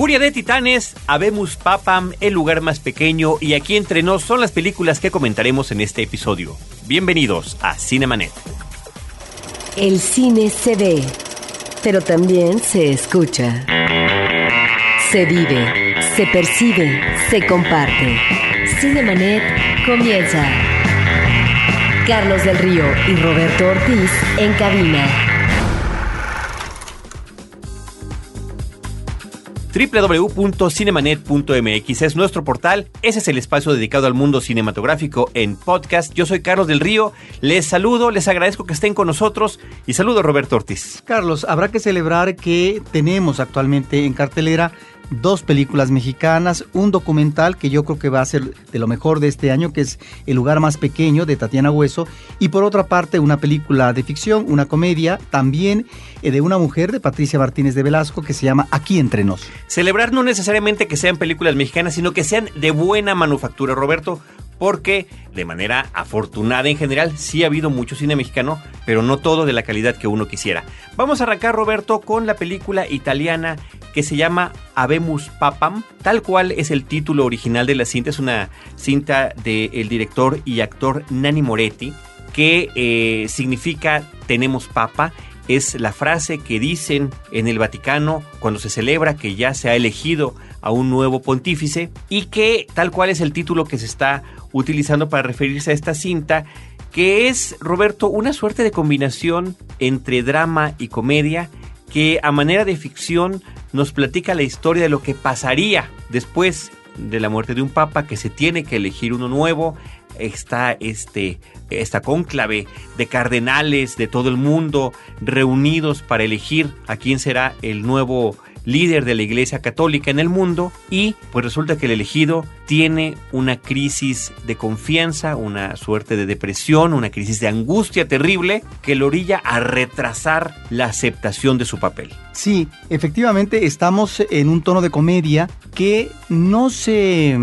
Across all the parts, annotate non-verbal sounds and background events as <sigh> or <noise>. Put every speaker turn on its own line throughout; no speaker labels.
Furia de Titanes, Habemus Papam, El lugar más pequeño y Aquí entre nos son las películas que comentaremos en este episodio. Bienvenidos a Cinemanet.
El cine se ve, pero también se escucha. Se vive, se percibe, se comparte. Cinemanet comienza. Carlos del Río y Roberto Ortiz en cabina.
www.cinemanet.mx es nuestro portal, ese es el espacio dedicado al mundo cinematográfico en podcast. Yo soy Carlos del Río, les saludo, les agradezco que estén con nosotros y saludo a Roberto Ortiz.
Carlos, habrá que celebrar que tenemos actualmente en cartelera dos películas mexicanas, un documental que yo creo que va a ser de lo mejor de este año, que es El lugar más pequeño de Tatiana Hueso, y por otra parte una película de ficción, una comedia, también eh, de una mujer de Patricia Martínez de Velasco que se llama Aquí entre nos.
Celebrar no necesariamente que sean películas mexicanas, sino que sean de buena manufactura, Roberto porque de manera afortunada en general sí ha habido mucho cine mexicano, pero no todo de la calidad que uno quisiera. Vamos a arrancar, Roberto, con la película italiana que se llama Habemus Papam, tal cual es el título original de la cinta, es una cinta del director y actor Nani Moretti, que eh, significa tenemos papa es la frase que dicen en el Vaticano cuando se celebra que ya se ha elegido a un nuevo pontífice y que tal cual es el título que se está utilizando para referirse a esta cinta que es, Roberto, una suerte de combinación entre drama y comedia que a manera de ficción nos platica la historia de lo que pasaría después de la muerte de un papa, que se tiene que elegir uno nuevo, está este, esta cónclave de cardenales de todo el mundo reunidos para elegir a quién será el nuevo líder de la Iglesia Católica en el mundo y pues resulta que el elegido tiene una crisis de confianza, una suerte de depresión, una crisis de angustia terrible que lo orilla a retrasar la aceptación de su papel.
Sí, efectivamente estamos en un tono de comedia que no se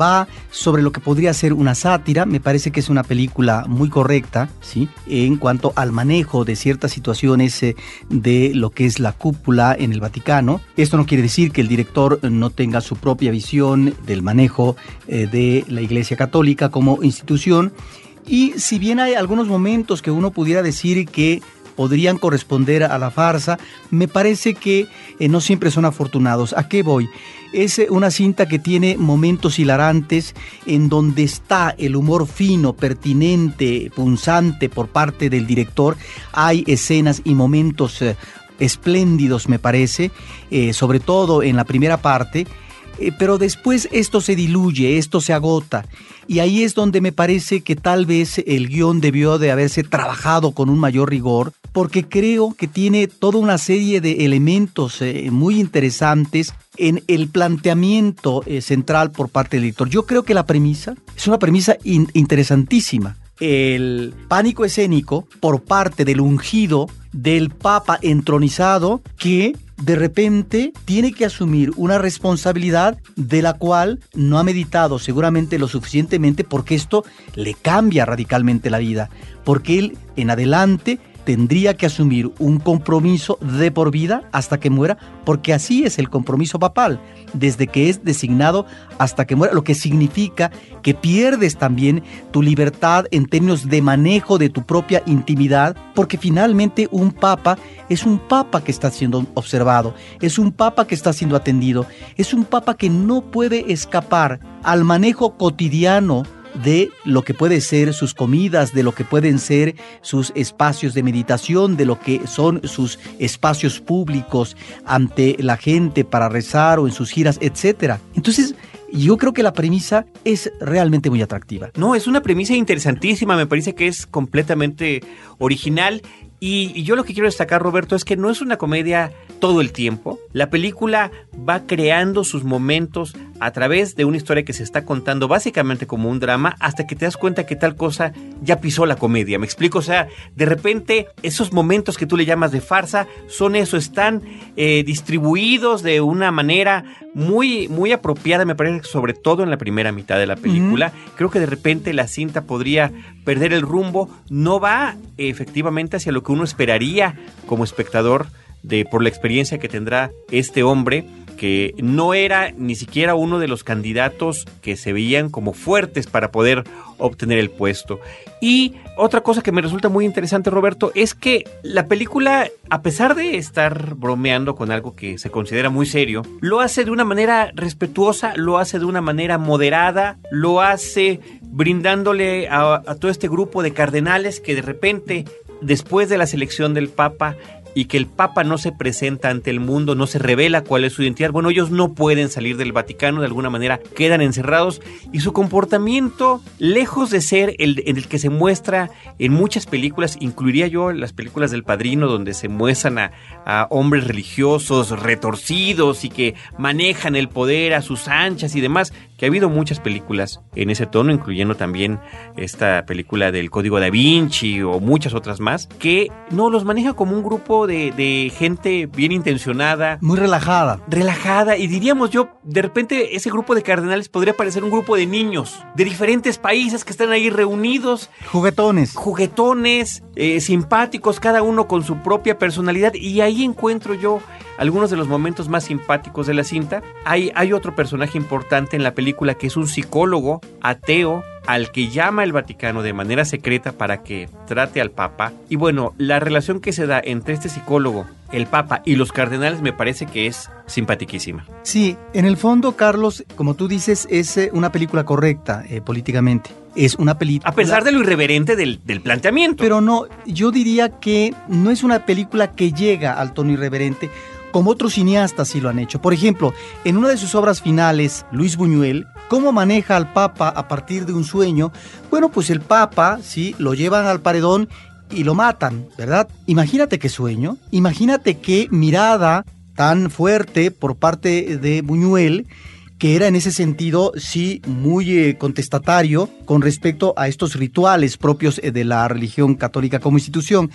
va sobre lo que podría ser una sátira. Me parece que es una película muy correcta, ¿sí? En cuanto al manejo de ciertas situaciones eh, de lo que es la cúpula en el Vaticano. Esto no quiere decir que el director no tenga su propia visión del manejo eh, de la Iglesia Católica como institución. Y si bien hay algunos momentos que uno pudiera decir que podrían corresponder a la farsa, me parece que eh, no siempre son afortunados. ¿A qué voy? Es eh, una cinta que tiene momentos hilarantes en donde está el humor fino, pertinente, punzante por parte del director. Hay escenas y momentos eh, espléndidos, me parece, sobre todo en la primera parte eh, pero después esto se diluye, esto se agota. Y ahí es donde me parece que tal vez el guion debió de haberse trabajado con un mayor rigor, porque creo que tiene toda una serie de elementos eh, muy interesantes en el planteamiento eh, central por parte del editor. Yo creo que la premisa es una premisa interesantísima el pánico escénico por parte del ungido del Papa entronizado que de repente tiene que asumir una responsabilidad de la cual no ha meditado seguramente lo suficientemente porque esto le cambia radicalmente la vida, porque él en adelante tendría que asumir un compromiso de por vida hasta que muera, porque así es el compromiso papal, desde que es designado hasta que muera, lo que significa que pierdes también tu libertad en términos de manejo de tu propia intimidad, porque finalmente un papa es un papa que está siendo observado, es un papa que está siendo atendido, es un papa que no puede escapar al manejo cotidiano de lo que puede ser sus comidas, de lo que pueden ser sus espacios de meditación, de lo que son sus espacios públicos ante la gente para rezar o en sus giras, etcétera. Entonces, yo creo que la premisa es realmente muy atractiva.
No, es una premisa interesantísima, me parece que es completamente original y, yo lo que quiero destacar, Roberto, es que no es una comedia todo el tiempo. La película va creando sus momentos a través de una historia que se está contando básicamente como un drama hasta que te das cuenta que tal cosa ya pisó la comedia. ¿Me explico? O sea, de repente esos momentos que tú le llamas de farsa son eso, están eh, distribuidos de una manera muy, muy apropiada, me parece, sobre todo en la primera mitad de la película. Creo que de repente la cinta podría perder el rumbo. No va efectivamente hacia lo que uno esperaría como espectador de por la experiencia que tendrá este hombre que no era ni siquiera uno de los candidatos que se veían como fuertes para poder obtener el puesto. Y otra cosa que me resulta muy interesante, Roberto, es que la película, a pesar de estar bromeando con algo que se considera muy serio, lo hace de una manera respetuosa, lo hace de una manera moderada, lo hace brindándole a, todo este grupo de cardenales que de repente, después de la selección del Papa, y que el Papa no se presenta ante el mundo, no se revela cuál es su identidad. Bueno, ellos no pueden salir del Vaticano, de alguna manera quedan encerrados y su comportamiento, lejos de ser el, en el que se muestra en muchas películas, incluiría yo las películas del Padrino, donde se muestran a, a hombres religiosos retorcidos y que manejan el poder a sus anchas y demás, que ha habido muchas películas en ese tono, incluyendo también esta película del Código da Vinci o muchas otras más, que no los maneja como un grupo de, gente bien intencionada.
Muy relajada.
Relajada. Y diríamos yo, de repente ese grupo de cardenales podría parecer un grupo de niños de diferentes países que están ahí reunidos.
Juguetones.
Juguetones, eh, simpáticos, cada uno con su propia personalidad. Y ahí encuentro yo algunos de los momentos más simpáticos de la cinta. Hay, hay otro personaje importante en la película que es un psicólogo ateo al que llama el Vaticano de manera secreta para que trate al Papa. Y bueno, la relación que se da entre este psicólogo, el Papa y los cardenales me parece que es simpatiquísima.
Sí, en el fondo, Carlos, como tú dices, es eh, una película correcta eh, políticamente. Es una película...
A pesar de lo irreverente del, del, planteamiento.
Pero no, yo diría que no es una película que llega al tono irreverente como otros cineastas sí lo han hecho. Por ejemplo, en una de sus obras finales, Luis Buñuel, ¿cómo maneja al Papa a partir de un sueño? Bueno, pues el Papa, sí, lo llevan al paredón y lo matan, ¿verdad? Imagínate qué sueño, imagínate qué mirada tan fuerte por parte de Buñuel que era en ese sentido sí muy eh, contestatario con respecto a estos rituales propios eh, de la religión católica como institución.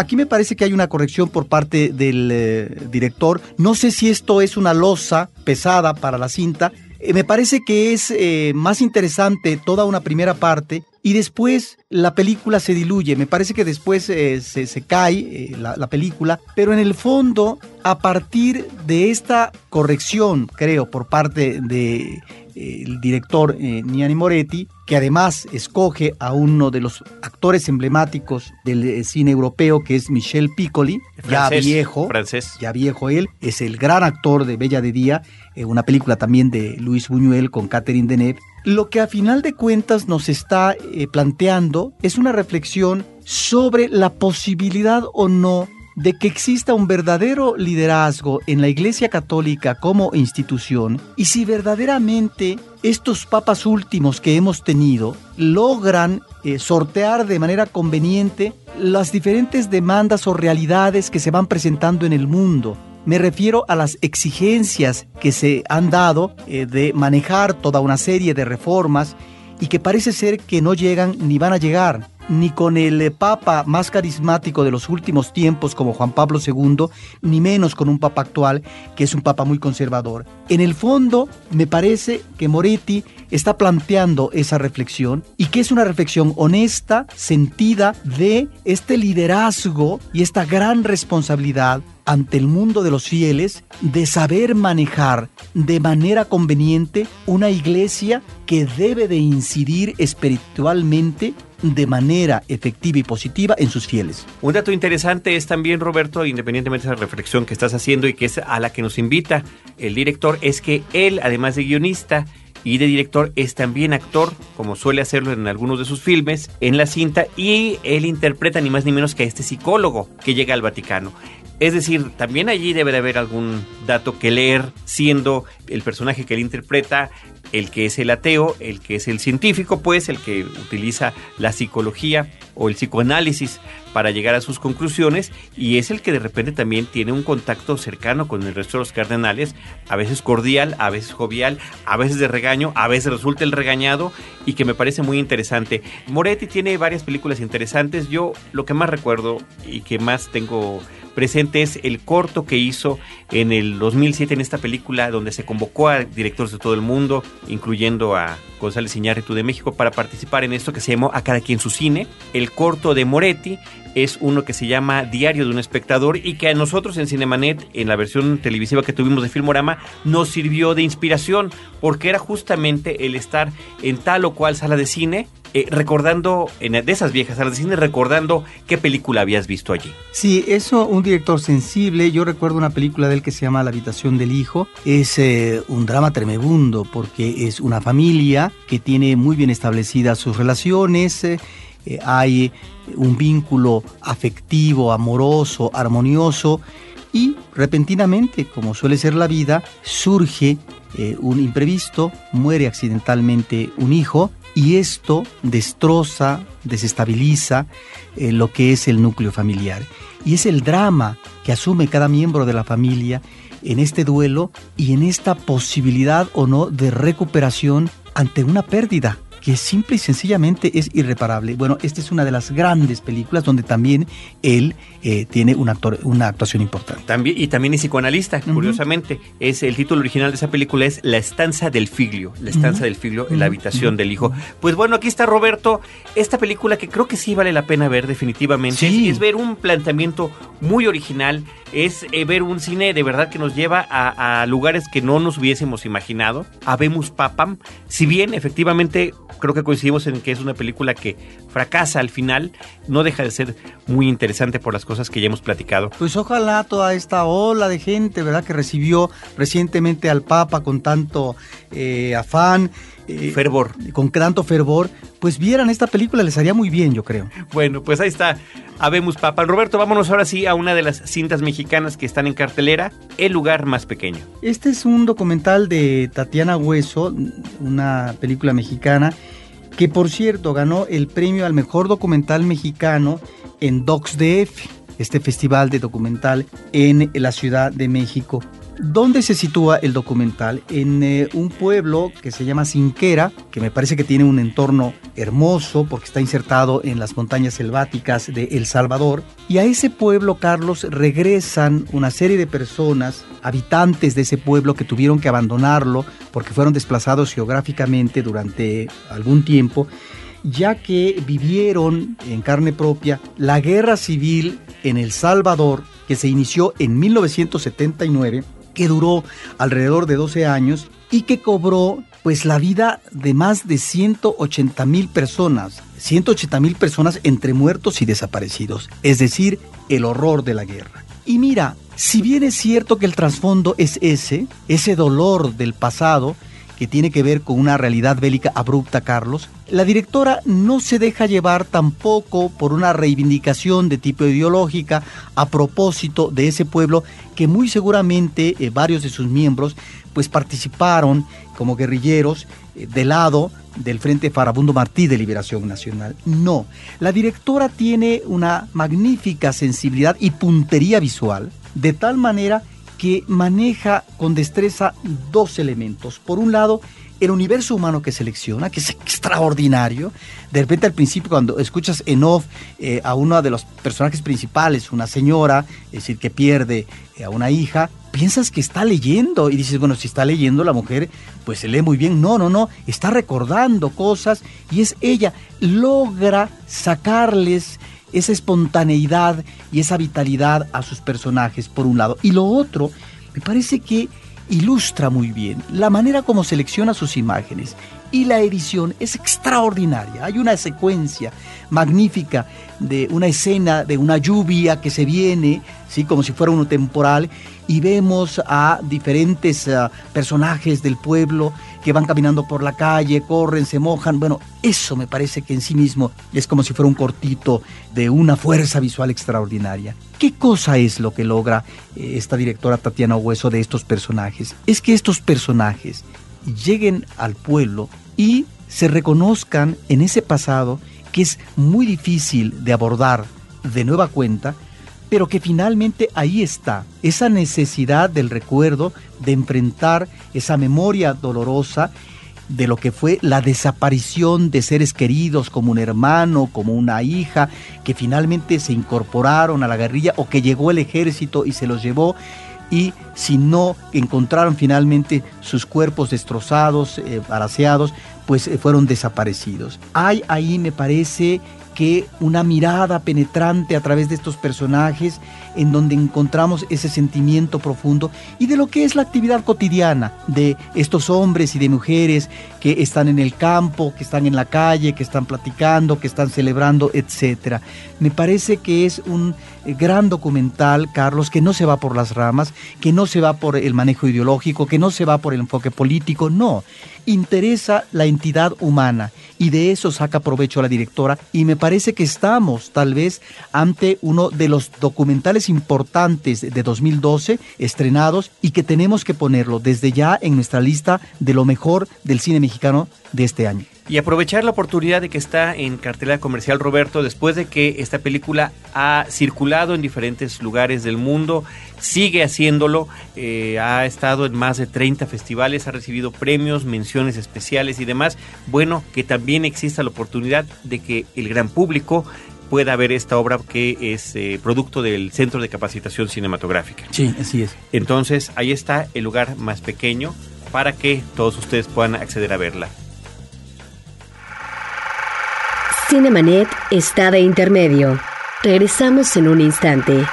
Aquí me parece que hay una corrección por parte del eh, director. No sé si esto es una losa pesada para la cinta. me parece que es más interesante toda una primera parte y después la película se diluye. Me parece que después se, se, cae la, película, pero en el fondo, a partir de esta corrección, creo, por parte de el director eh, Niani Moretti, que además escoge a uno de los actores emblemáticos del eh, cine europeo, que es Michel Piccoli, ya viejo,
francés.
ya viejo él, es el gran actor de Bella de Día, eh, una película también de Luis Buñuel con Catherine Deneuve. Lo que a final de cuentas nos está planteando es una reflexión sobre la posibilidad o no de que exista un verdadero liderazgo en la Iglesia Católica como institución y si verdaderamente estos papas últimos que hemos tenido logran eh, sortear de manera conveniente las diferentes demandas o realidades que se van presentando en el mundo. Me refiero a las exigencias que se han dado eh, de manejar toda una serie de reformas y que parece ser que no llegan ni van a llegar ni con el eh, papa más carismático de los últimos tiempos como Juan Pablo II, ni menos con un papa actual que es un papa muy conservador. En el fondo, me parece que Moretti está planteando esa reflexión y que es una reflexión honesta, sentida de este liderazgo y esta gran responsabilidad ante el mundo de los fieles de saber manejar de manera conveniente una iglesia que debe de incidir espiritualmente de manera efectiva y positiva en sus fieles.
Un dato interesante es también, Roberto, independientemente de esa reflexión que estás haciendo y que es a la que nos invita el director, es que él, además de guionista, y de director es también actor, como suele hacerlo en algunos de sus filmes, en la cinta, y él interpreta ni más ni menos que a este psicólogo que llega al Vaticano. Es decir, también allí debe de haber algún dato que leer, siendo el personaje que él interpreta el que es el ateo, el que es el científico, pues el que utiliza la psicología o el psicoanálisis para llegar a sus conclusiones y es el que de repente también tiene un contacto cercano con el resto de los cardenales, a veces cordial, a veces jovial, a veces de regaño, a veces resulta el regañado y que me parece muy interesante. Moretti tiene varias películas interesantes, yo lo que más recuerdo y que más tengo presente es el corto que hizo en el 2007 en esta película donde se convocó a directores de todo el mundo, incluyendo a González Iñárritu de México para participar en esto que se llamó A cada quien su cine, el corto de Moretti es uno que se llama Diario de un espectador y que a nosotros en Cinemanet, en la versión televisiva que tuvimos de Filmorama, nos sirvió de inspiración, porque era justamente el estar en tal o cual sala de cine eh, recordando, en, de esas viejas salas de cine, recordando qué película habías visto allí.
Sí, eso, un director sensible. Yo recuerdo una película de él que se llama La habitación del hijo. Es eh, un drama tremebundo porque es una familia que tiene muy bien establecidas sus relaciones. Eh, hay un vínculo afectivo, amoroso, armonioso y repentinamente, como suele ser la vida, surge un imprevisto, muere accidentalmente un hijo y esto destroza, desestabiliza eh, lo que es el núcleo familiar. Y es el drama que asume cada miembro de la familia en este duelo y en esta posibilidad o no de recuperación ante una pérdida que simple y sencillamente es irreparable. Bueno, esta es una de las grandes películas donde también él eh, tiene una, actor, una actuación importante.
También, y también es psicoanalista, curiosamente. Es, el título original de esa película es La estanza del figlio, La estanza del figlio en la habitación del hijo. Pues bueno, aquí está Roberto, esta película que creo que sí vale la pena ver definitivamente. Es, ver un planteamiento muy original, es eh, ver un cine de verdad que nos lleva a, a lugares que no nos hubiésemos imaginado. Habemos Papam, si bien efectivamente creo que coincidimos en que es una película que fracasa al final, no deja de ser muy interesante por las cosas que ya hemos platicado.
Pues ojalá toda esta ola de gente, ¿verdad? Que recibió recientemente al Papa con tanto eh, afán.
Eh, fervor.
Con tanto fervor, pues vieran esta película, les haría muy bien, yo creo.
Bueno, pues ahí está. Habemos Papa. Roberto, vámonos ahora sí a una de las cintas mexicanas que están en cartelera, El lugar más pequeño.
Este es un documental de Tatiana Hueso, una película mexicana, que por cierto ganó el premio al mejor documental mexicano en DocsDF, este festival de documental en la Ciudad de México. ¿Dónde se sitúa el documental? En eh, un pueblo que se llama Sinquera, que me parece que tiene un entorno hermoso porque está insertado en las montañas selváticas de El Salvador. Y a ese pueblo, Carlos, regresan una serie de personas, habitantes de ese pueblo que tuvieron que abandonarlo porque fueron desplazados geográficamente durante algún tiempo ya que vivieron en carne propia la guerra civil en El Salvador, que se inició en 1979 que duró alrededor de 12 años y que cobró pues la vida de más de 180 mil personas, 180 mil personas entre muertos y desaparecidos, es decir, el horror de la guerra. Y mira, si bien es cierto que el trasfondo es ese, ese dolor del pasado, que tiene que ver con una realidad bélica abrupta, Carlos, la directora no se deja llevar tampoco por una reivindicación de tipo ideológica a propósito de ese pueblo que muy seguramente eh, varios de sus miembros pues participaron como guerrilleros eh, del lado del Frente Farabundo Martí de Liberación Nacional. No, la directora tiene una magnífica sensibilidad y puntería visual, de tal manera que maneja con destreza dos elementos. Por un lado, el universo humano que selecciona, que es extraordinario. De repente al principio cuando escuchas en off eh, a uno de los personajes principales, una señora, es decir, que pierde eh, a una hija, piensas que está leyendo y dices, bueno, si está leyendo la mujer, pues se lee muy bien. No, no, no, está recordando cosas y es ella, logra sacarles esa espontaneidad y esa vitalidad a sus personajes, por un lado. Y lo otro, me parece que ilustra muy bien la manera como selecciona sus imágenes. Y la edición es extraordinaria. Hay una secuencia magnífica de una escena de una lluvia que se viene, ¿sí? como si fuera uno temporal, y vemos a diferentes ah, personajes del pueblo que van caminando por la calle, corren, se mojan. Bueno, eso me parece que en sí mismo es como si fuera un cortito de una fuerza visual extraordinaria. ¿Qué cosa es lo que logra eh, esta directora Tatiana Hueso de estos personajes? Es que estos personajes lleguen al pueblo y se reconozcan en ese pasado que es muy difícil de abordar de nueva cuenta, pero que finalmente ahí está, esa necesidad del recuerdo de enfrentar esa memoria dolorosa de lo que fue la desaparición de seres queridos como un hermano, como una hija, que finalmente se incorporaron a la guerrilla o que llegó el ejército y se los llevó y si no encontraron finalmente sus cuerpos destrozados, eh, pues eh, fueron desaparecidos. Hay ahí, me parece, que una mirada penetrante a través de estos personajes en donde encontramos ese sentimiento profundo y de lo que es la actividad cotidiana de estos hombres y de mujeres que están en el campo, que están en la calle, que están platicando, que están celebrando, etcétera. Me parece que es un eh, gran documental, Carlos, que no se va por las ramas, que no se va por el manejo ideológico, que no se va por el enfoque político, no. Interesa la entidad humana y de eso saca provecho la directora y me parece que estamos tal vez ante uno de los documentales importantes de 2012 estrenados y que tenemos que ponerlo desde ya en nuestra lista de lo mejor del cine mexicano de este año.
Y aprovechar la oportunidad de que está en cartelera comercial Roberto, después de que esta película ha circulado en diferentes lugares del mundo, sigue haciéndolo, eh, ha estado en más de 30 festivales, ha recibido premios, menciones especiales y demás. Bueno, que también exista la oportunidad de que el gran público pueda ver esta obra que es eh, producto del Centro de Capacitación Cinematográfica.
Sí, así es.
Entonces, ahí está el lugar más pequeño para que todos ustedes puedan acceder a verla.
Cinemanet está de intermedio. Regresamos en un instante.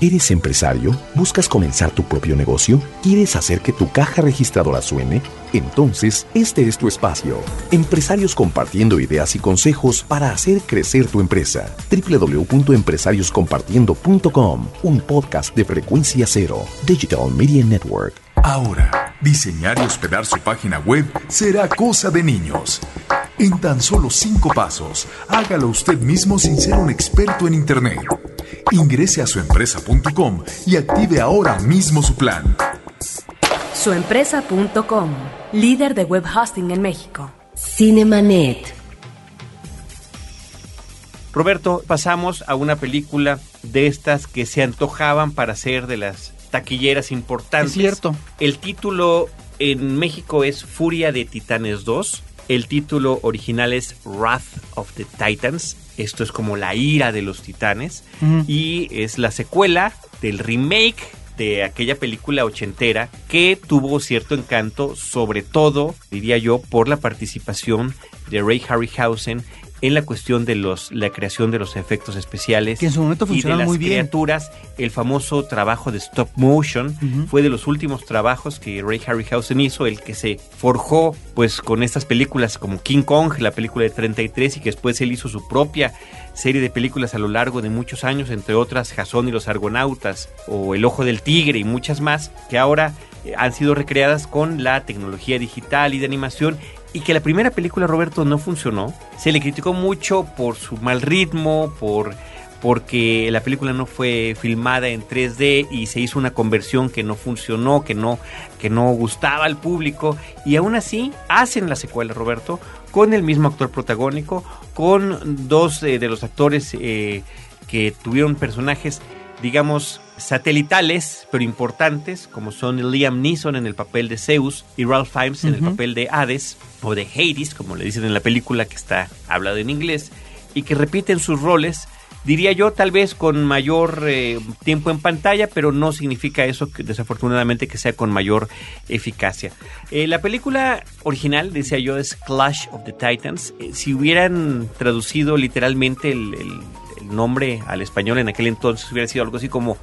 ¿Eres empresario? ¿Buscas comenzar tu propio negocio? ¿Quieres hacer que tu caja registradora suene? Entonces, este es tu espacio. Empresarios compartiendo ideas y consejos para hacer crecer tu empresa. www.empresarioscompartiendo.com, un podcast de frecuencia cero, Digital Media Network.
Ahora, diseñar y hospedar su página web será cosa de niños. En tan solo cinco pasos, hágalo usted mismo sin ser un experto en Internet. Ingrese a suempresa.com y active ahora mismo su plan.
Suempresa.com, líder de web hosting en México.
Cinemanet.
Roberto, pasamos a una película de estas que se antojaban para ser de las taquilleras importantes.
Es cierto.
El título en México es Furia de Titanes 2. El título original es Wrath of the Titans. Esto es como la ira de los titanes. Y es la secuela del remake de aquella película ochentera que tuvo cierto encanto, sobre todo, diría yo, por la participación de Ray Harryhausen en la cuestión de los la creación de los efectos especiales
Que en su momento
y de las
muy bien.
criaturas, el famoso trabajo de stop motion fue de los últimos trabajos que Ray Harryhausen hizo, el que se forjó pues con estas películas como King Kong, la película de 33 y que después él hizo su propia serie de películas a lo largo de muchos años, entre otras Jason y los Argonautas o El Ojo del Tigre y muchas más que ahora eh, han sido recreadas con la tecnología digital y de animación y que la primera película Roberto no funcionó. Se le criticó mucho por su mal ritmo, por porque la película no fue filmada en 3D y se hizo una conversión que no funcionó, que no que no gustaba al público y aún así hacen la secuela Roberto con el mismo actor protagónico, con dos eh, de los actores eh, que tuvieron personajes digamos, satelitales, pero importantes, como son Liam Neeson en el papel de Zeus y Ralph Fiennes en el papel de Hades, o de Hades, como le dicen en la película que está hablado en inglés, y que repiten sus roles, diría yo, tal vez con mayor eh, tiempo en pantalla, pero no significa eso, que, desafortunadamente, que sea con mayor eficacia. Eh, la película original, decía yo, es Clash of the Titans. Eh, si hubieran traducido literalmente el- el- nombre al español en aquel entonces hubiera sido algo así como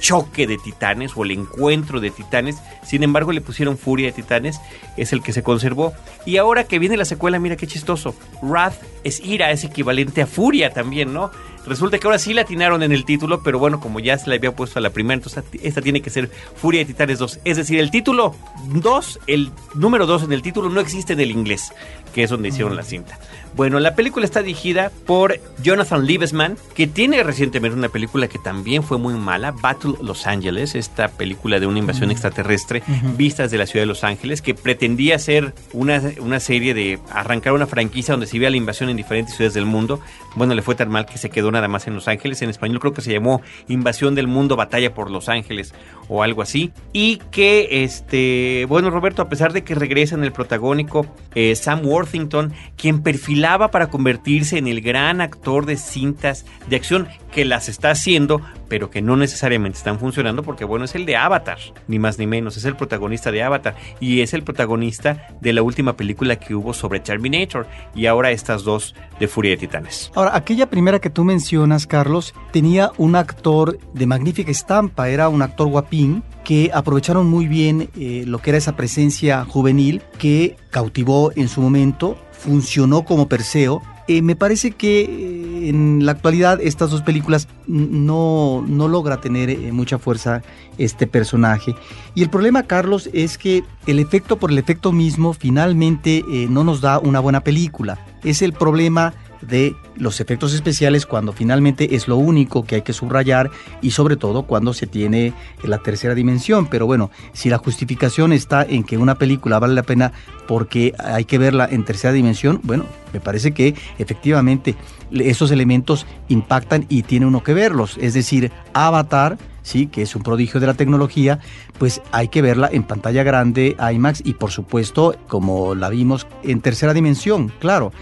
choque de titanes o el encuentro de titanes. Sin embargo, le pusieron furia de titanes, es el que se conservó. Y ahora que viene la secuela, mira qué chistoso. Wrath es ira, es equivalente a furia también, ¿no? Resulta que ahora sí la atinaron en el título, pero bueno, como ya se le había puesto a la primera, entonces esta tiene que ser Furia de Titanes 2. Es decir, el título 2, el número 2 en el título no existe en el inglés, que es donde hicieron la cinta. Bueno, la película está dirigida por Jonathan Liebesman, que tiene recientemente una película que también fue muy mala, Battle Los Angeles, esta película de una invasión extraterrestre vista desde la ciudad de Los Ángeles, que pretendía ser una, una serie de arrancar una franquicia donde se vea la invasión en diferentes ciudades del mundo. Bueno, le fue tan mal que se quedó nada más en Los Ángeles. En español creo que se llamó Invasión del Mundo, Batalla por Los Ángeles o algo así. Y que, este, bueno, Roberto, a pesar de que regresa en el protagónico eh, Sam Worthington, quien perfilaba para convertirse en el gran actor de cintas de acción que las está haciendo, pero que no necesariamente están funcionando porque bueno, es el de Avatar, ni más ni menos, es el protagonista de Avatar y es el protagonista de la última película que hubo sobre Terminator y ahora estas dos de Furia de Titanes.
Ahora, aquella primera que tú mencionas, Carlos, tenía un actor de magnífica estampa, era un actor guapín que aprovecharon muy bien eh, lo que era esa presencia juvenil que cautivó en su momento, funcionó como Perseo. Eh, me parece que eh, en la actualidad estas dos películas no, no logra tener eh, mucha fuerza este personaje. Y el problema, Carlos, es que el efecto por el efecto mismo finalmente no nos da una buena película. Es el problema de los efectos especiales cuando finalmente es lo único que hay que subrayar y sobre todo cuando se tiene la tercera dimensión. Pero bueno, si la justificación está en que una película vale la pena porque hay que verla en tercera dimensión, bueno, me parece que efectivamente esos elementos impactan y tiene uno que verlos. Es decir, Avatar, sí, que es un prodigio de la tecnología, pues hay que verla en pantalla grande, IMAX y por supuesto, como la vimos en tercera dimensión, claro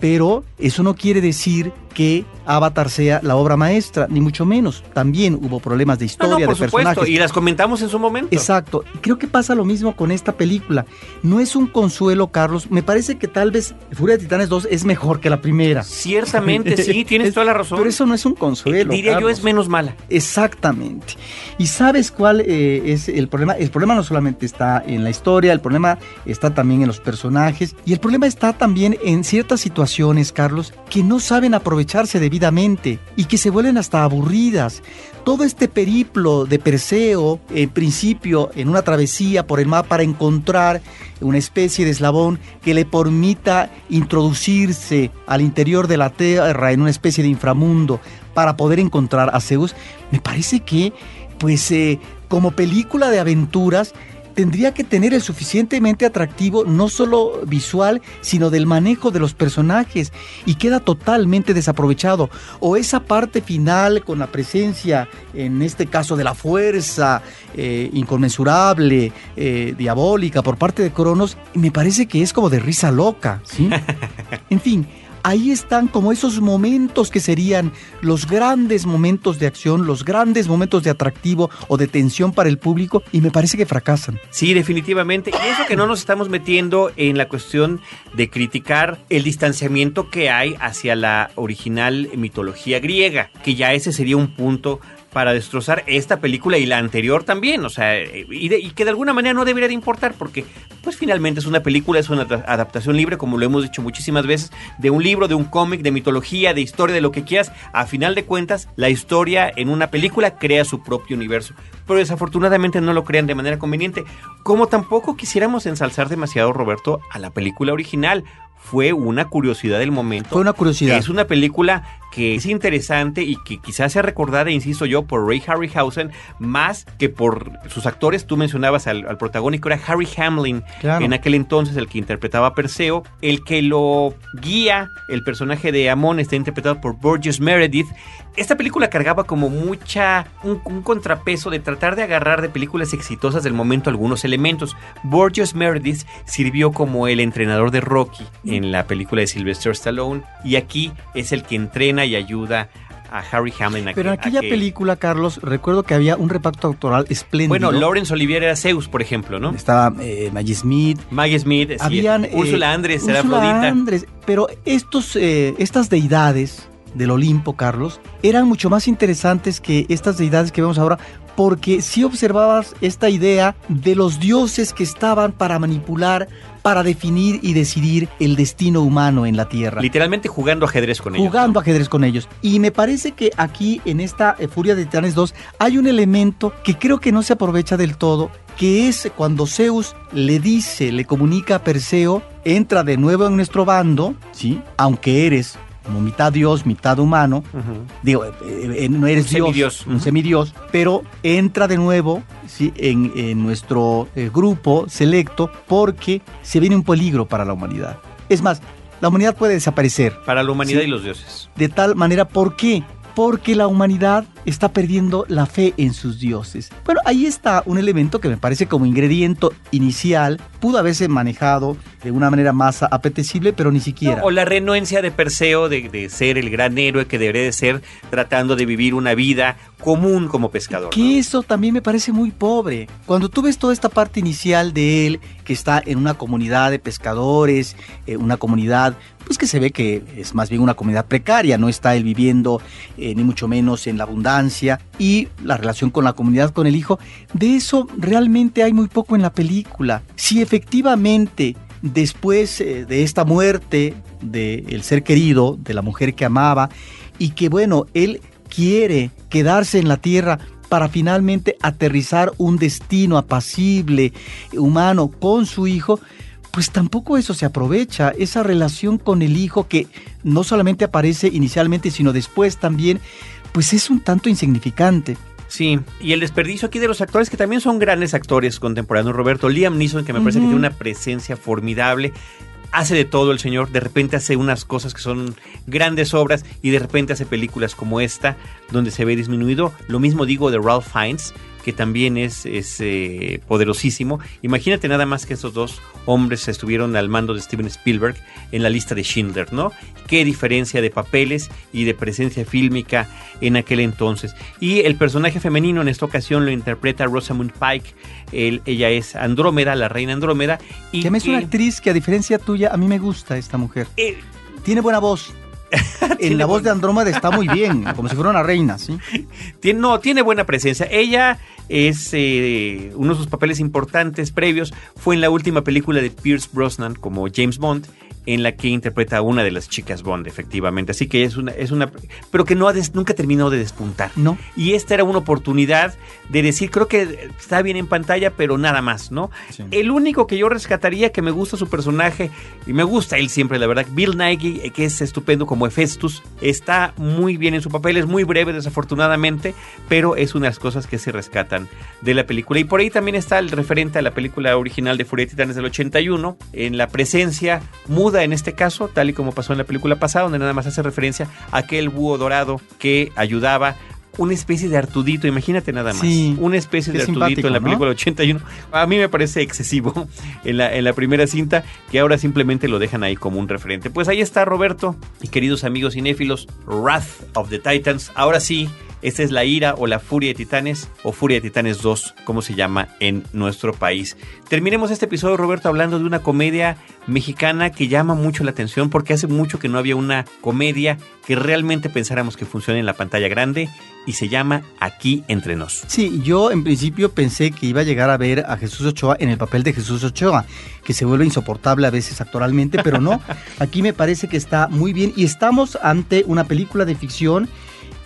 pero eso no quiere decir que Avatar sea la obra maestra, ni mucho menos. También hubo problemas de historia,
no, no, por
de
supuesto,
personajes.
y las comentamos en su momento.
Exacto. Creo que pasa lo mismo con esta película. No es un consuelo, Carlos. Me parece que tal vez Furia de Titanes 2 es mejor que la primera.
Ciertamente, <laughs> sí, tienes
Es-
toda la razón.
Pero eso no es un consuelo.
Diría yo es menos mala.
Exactamente. ¿Y sabes cuál eh, es el problema? El problema no solamente está en la historia, el problema está también en los personajes y el problema está también en ciertas situaciones, Carlos, que no saben aprovecharse debidamente y que se vuelven hasta aburridas. Todo este periplo de Perseo, en principio, en una travesía por el mar para encontrar una especie de eslabón que le permita introducirse al interior de la Tierra en una especie de inframundo para poder encontrar a Zeus, me parece que, pues, eh, como película de aventuras, tendría que tener el suficientemente atractivo, no solo visual, sino del manejo de los personajes, y queda totalmente desaprovechado. O esa parte final con la presencia, en este caso, de la fuerza eh, inconmensurable, eh, diabólica por parte de Cronos, me parece que es como de risa loca, ¿sí? <laughs> En fin, ahí están como esos momentos que serían los grandes momentos de acción, los grandes momentos de atractivo o de tensión para el público y me parece que fracasan.
Sí, definitivamente. Y eso que no nos estamos metiendo en la cuestión de criticar el distanciamiento que hay hacia la original mitología griega, que ya ese sería un punto para destrozar esta película y la anterior también, o sea, y, de- y que de alguna manera no debería de importar porque pues finalmente es una película, es una adap- adaptación libre, como lo hemos dicho muchísimas veces, de un libro, de un cómic, de mitología, de historia, de lo que quieras, a final de cuentas, la historia en una película crea su propio universo, pero desafortunadamente no lo crean de manera conveniente, como tampoco quisiéramos ensalzar demasiado, Roberto, a la película original. Fue una curiosidad del momento.
Fue una curiosidad.
Es una película que es interesante y que quizás sea recordada, insisto yo, por Ray Harryhausen, más que por sus actores. Tú mencionabas al, al protagónico, era Harry Hamlin,
Claro.
en aquel entonces el que interpretaba a Perseo. El que lo guía, el personaje de Amon, está interpretado por Burgess Meredith. Esta película cargaba como mucha, un, un contrapeso de tratar de agarrar de películas exitosas del momento algunos elementos. Burgess Meredith sirvió como el entrenador de Rocky en la película de Sylvester Stallone y aquí es el que entrena y ayuda a Harry Hamlin. a
Pero en aquella
que-
película, Carlos, recuerdo que había un reparto actoral espléndido.
Bueno, Laurence Olivier era Zeus, por ejemplo, ¿no?
Estaba eh, Maggie Smith.
Maggie Smith, sí,
Habían, eh,
Úrsula Andrés era
Úrsula
Afrodita.
Andrés, pero estos, eh, estas deidades del Olimpo, Carlos, eran mucho más interesantes que estas deidades que vemos ahora, porque si observabas esta idea de los dioses que estaban para manipular, para definir y decidir el destino humano en la Tierra.
Literalmente jugando ajedrez con ellos.
jugando ajedrez con ellos. Y me parece que aquí en esta eh, Furia de Titanes 2 hay un elemento que creo que no se aprovecha del todo, que es cuando Zeus le dice, le comunica a Perseo, entra de nuevo en nuestro bando, ¿sí? Aunque eres como mitad dios, mitad humano, digo, eh, eh, no eres
Un
dios,
semidios.
un semidios, pero entra de nuevo ¿sí? en, en nuestro eh, grupo selecto porque se viene un peligro para la humanidad. Es más, la humanidad puede desaparecer
Para la humanidad
Sí.
y los dioses.
de tal manera, ¿por qué? Porque la humanidad está perdiendo la fe en sus dioses. Bueno, ahí está un elemento que me parece como ingrediente inicial, pudo haberse manejado de una manera más apetecible, pero ni siquiera.
No, o la renuencia de Perseo de, de, ser el gran héroe que debería de ser tratando de vivir una vida común como pescador.
Que ¿no? eso también me parece muy pobre. Cuando tú ves toda esta parte inicial de él, que está en una comunidad de pescadores, eh, una comunidad pues que se ve que es más bien una comunidad precaria, no está él viviendo eh, ni mucho menos en la abundancia y la relación con la comunidad, con el hijo, de eso realmente hay muy poco en la película. Si efectivamente después eh, de esta muerte del el ser querido, de la mujer que amaba, y que bueno, él quiere quedarse en la tierra para finalmente aterrizar un destino apacible, humano, con su hijo, pues tampoco eso se aprovecha, esa relación con el hijo que no solamente aparece inicialmente, sino después también, pues es un tanto insignificante.
Sí, y el desperdicio aquí de los actores que también son grandes actores contemporáneos. Roberto Liam Neeson, que me parece uh -huh. que tiene una presencia formidable. Hace de todo el señor, de repente hace unas cosas que son grandes obras y de repente hace películas como esta, donde se ve disminuido. Lo mismo digo de Ralph Fiennes, que también es, es eh, poderosísimo. Imagínate nada más que esos dos hombres estuvieron al mando de Steven Spielberg en la lista de Schindler, ¿no? Qué diferencia de papeles y de presencia fílmica en aquel entonces. Y el personaje femenino en esta ocasión lo interpreta Rosamund Pike. Él, ella es Andrómeda, la reina Andrómeda.
Y que me es una actriz que a diferencia tuya, a mí me gusta esta mujer. Eh, Tiene buena voz. <laughs> en la voz de Andrómeda está muy bien, <laughs> como si fuera una reina, ¿sí?
No, tiene buena presencia. Ella es eh, uno de sus papeles importantes previos. Fue en la última película de Pierce Brosnan como James Bond en la que interpreta a una de las chicas Bond, efectivamente. Así que es una, es una pero que no ha des, nunca terminó de despuntar.
No.
Y esta era una oportunidad de decir, creo que está bien en pantalla, pero nada más, ¿no? Sí. El único que yo rescataría que me gusta su personaje, y me gusta él siempre, la verdad, Bill Nighy, que es estupendo como Hefestus, está muy bien en su papel, es muy breve, desafortunadamente, pero es una de las cosas que se rescatan de la película. Y por ahí también está el referente a la película original de Furia de Titanes del 81, en la presencia muda en este caso, tal y como pasó en la película pasada, donde nada más hace referencia a aquel búho dorado que ayudaba una especie de Artudito, imagínate nada más.
Sí,
una especie de Artudito en la película ¿no? 81. A mí me parece excesivo <laughs> en la, en la primera cinta, que ahora simplemente lo dejan ahí como un referente. Pues ahí está Roberto y queridos amigos cinéfilos, Wrath of the Titans. Ahora sí, esta es la ira o la furia de titanes o furia de titanes 2, como se llama en nuestro país. Terminemos este episodio, Roberto, hablando de una comedia mexicana que llama mucho la atención porque hace mucho que no había una comedia que realmente pensáramos que funcione en la pantalla grande y se llama Aquí entre nos.
Sí, yo en principio pensé que iba a llegar a ver a Jesús Ochoa en el papel de Jesús Ochoa, que se vuelve insoportable a veces actoralmente, pero no, <laughs> aquí me parece que está muy bien y estamos ante una película de ficción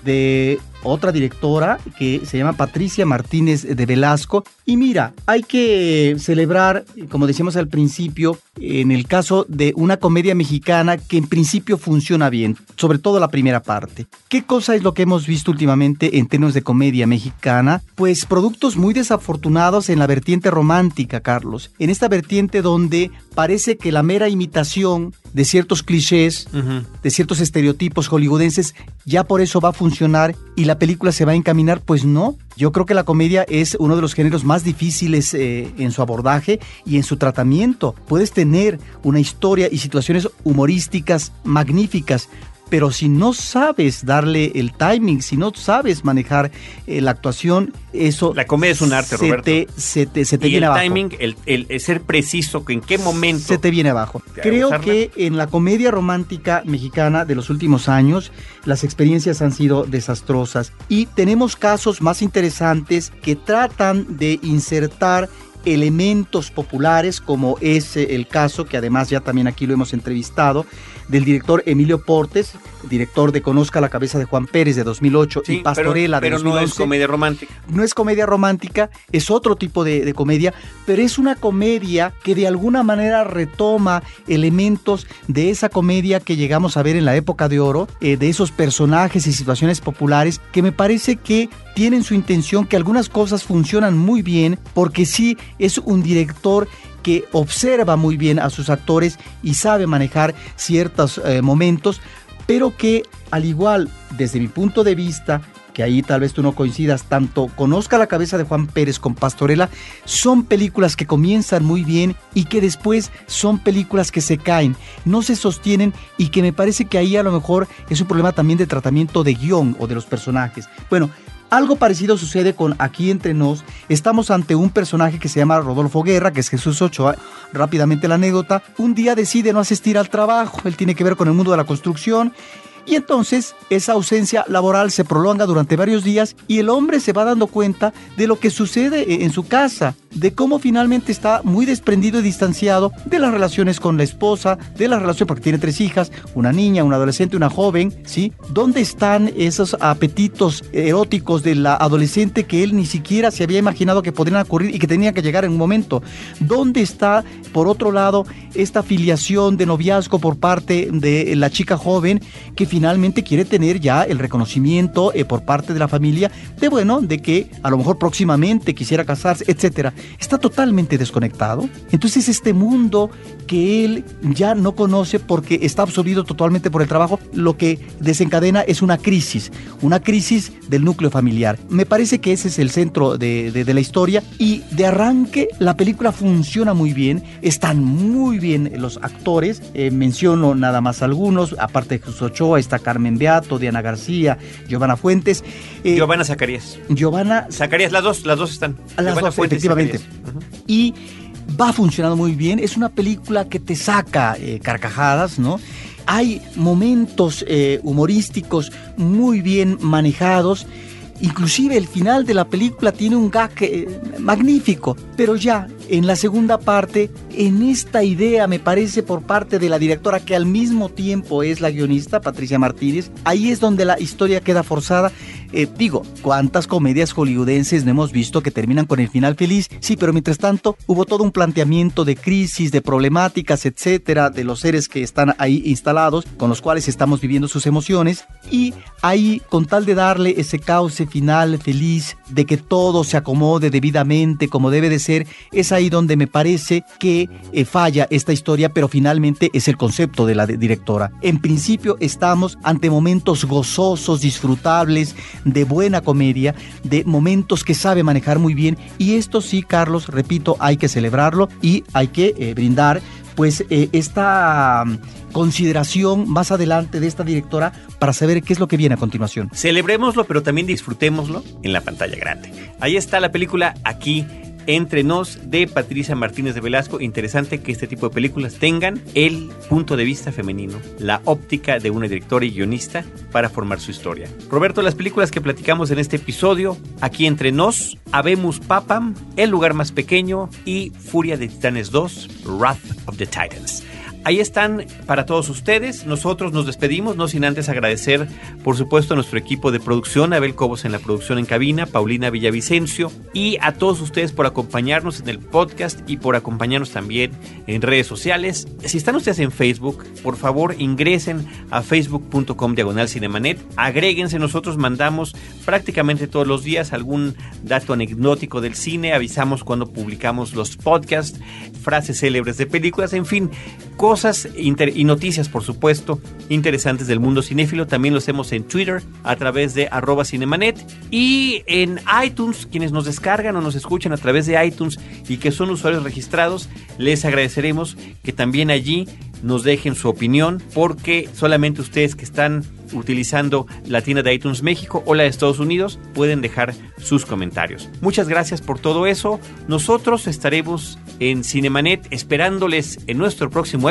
de otra directora que se llama Patricia Martínez de Velasco. Y mira, hay que celebrar, como decíamos al principio, en el caso de una comedia mexicana que en principio funciona bien, sobre todo la primera parte. ¿Qué cosa es lo que hemos visto últimamente en términos de comedia mexicana? Pues productos muy desafortunados en la vertiente romántica, Carlos. En esta vertiente donde parece que la mera imitación de ciertos clichés, uh -huh. de ciertos estereotipos hollywoodenses, ya por eso va a funcionar y la película se va a encaminar, pues no. Yo creo que la comedia es uno de los géneros más difíciles eh, en su abordaje y en su tratamiento. Puedes tener una historia y situaciones humorísticas magníficas, pero si no sabes darle el timing, si no sabes manejar eh, la actuación, eso...
La comedia es un arte,
se
Roberto.
Te, se te, se te
y
viene
el
abajo.
timing, el, el, el, ser preciso, en qué momento...
Se te viene abajo. Creo usarla. que en la comedia romántica mexicana de los últimos años, las experiencias han sido desastrosas y tenemos casos más interesantes que tratan de insertar elementos populares, como es el caso, que además ya también aquí lo hemos entrevistado, del director Emilio Portes, director de Conozca la cabeza de Juan Pérez de 2008
sí,
y Pastorela
pero, pero
de 2011.
no es comedia romántica.
No es comedia romántica, es otro tipo de, de, comedia, pero es una comedia que de alguna manera retoma elementos de esa comedia que llegamos a ver en la época de oro, eh, de esos personajes y situaciones populares que me parece que tienen su intención, que algunas cosas funcionan muy bien, porque sí es un director que observa muy bien a sus actores y sabe manejar ciertos eh, momentos, pero que al igual, desde mi punto de vista, que ahí tal vez tú no coincidas, tanto Conozca la cabeza de Juan Pérez con Pastorela, son películas que comienzan muy bien y que después son películas que se caen, no se sostienen y que me parece que ahí a lo mejor es un problema también de tratamiento de guion o de los personajes. Bueno, algo parecido sucede con Aquí entre nos. Estamos ante un personaje que se llama Rodolfo Guerra, que es Jesús Ochoa. Rápidamente la anécdota. Un día decide no asistir al trabajo. Él tiene que ver con el mundo de la construcción y entonces esa ausencia laboral se prolonga durante varios días y el hombre se va dando cuenta de lo que sucede en su casa, de cómo finalmente está muy desprendido y distanciado de las relaciones con la esposa, de la relación porque tiene tres hijas, una niña, un adolescente, una joven, ¿sí? ¿Dónde están esos apetitos eróticos de la adolescente que él ni siquiera se había imaginado que podrían ocurrir y que tenían que llegar en un momento? ¿Dónde está, por otro lado, esta filiación de noviazgo por parte de la chica joven que finalmente finalmente quiere tener ya el reconocimiento eh, por parte de la familia de bueno, de que a lo mejor próximamente quisiera casarse, etcétera. Está totalmente desconectado. Entonces este mundo que él ya no conoce porque está absorbido totalmente por el trabajo, lo que desencadena es una crisis, una crisis del núcleo familiar. Me parece que ese es el centro de, la historia y de arranque la película funciona muy bien, están muy bien los actores, eh, menciono nada más algunos, aparte de Jesús Ochoa, está Carmen Beato, Diana García, Giovanna Fuentes.
Eh, Giovanna Zacarías.
Giovanna.
Zacarías, las dos, las dos están.
Las dos, efectivamente. Y va funcionando muy bien. Es una película que te saca eh, carcajadas, ¿no? Hay momentos eh, humorísticos muy bien manejados. Inclusive el final de la película tiene un gag magnífico, pero ya en la segunda parte, en esta idea, me parece, por parte de la directora, que al mismo tiempo es la guionista, Patricia Martínez, ahí es donde la historia queda forzada. Eh, digo, ¿cuántas comedias hollywoodenses no hemos visto que terminan con el final feliz? Sí, pero mientras tanto hubo todo un planteamiento de crisis, de problemáticas, etcétera, de los seres que están ahí instalados, con los cuales estamos viviendo sus emociones, y ahí, con tal de darle ese cauce final feliz, de que todo se acomode debidamente como debe de ser, esa ahí donde me parece que eh, falla esta historia, pero finalmente es el concepto de la directora. En principio estamos ante momentos gozosos, disfrutables, de buena comedia, de momentos que sabe manejar muy bien y esto sí, Carlos, repito, hay que celebrarlo y hay que eh, brindar pues eh, esta consideración más adelante de esta directora para saber qué es lo que viene a continuación.
Celebrémoslo, pero también disfrutémoslo en la pantalla grande. Ahí está la película aquí entre nos de Patricia Martínez de Velasco. Interesante que este tipo de películas tengan el punto de vista femenino, la óptica de una directora y guionista para formar su historia. Roberto, las películas que platicamos en este episodio, aquí entre nos, Habemos Papam, El lugar más pequeño y Furia de Titanes 2, Wrath of the Titans. Ahí están para todos ustedes. Nosotros nos despedimos, no sin antes agradecer, por supuesto, a nuestro equipo de producción, Abel Cobos en la producción en cabina, Paulina Villavicencio, y a todos ustedes por acompañarnos en el podcast y por acompañarnos también en redes sociales. Si están ustedes en Facebook, por favor ingresen a facebook.com diagonal cinemanet, agréguense, nosotros mandamos prácticamente todos los días algún dato anecdótico del cine, avisamos cuando publicamos los podcasts, frases célebres de películas, en fin, cosas y noticias, por supuesto, interesantes del mundo cinéfilo. También lo hacemos en Twitter a través de arroba cinemanet y en iTunes, quienes nos descargan o nos escuchan a través de iTunes y que son usuarios registrados, les agradeceremos que también allí nos dejen su opinión porque solamente ustedes que están utilizando la tienda de iTunes México o la de Estados Unidos pueden dejar sus comentarios. Muchas gracias por todo eso. Nosotros estaremos en Cinemanet esperándoles en nuestro próximo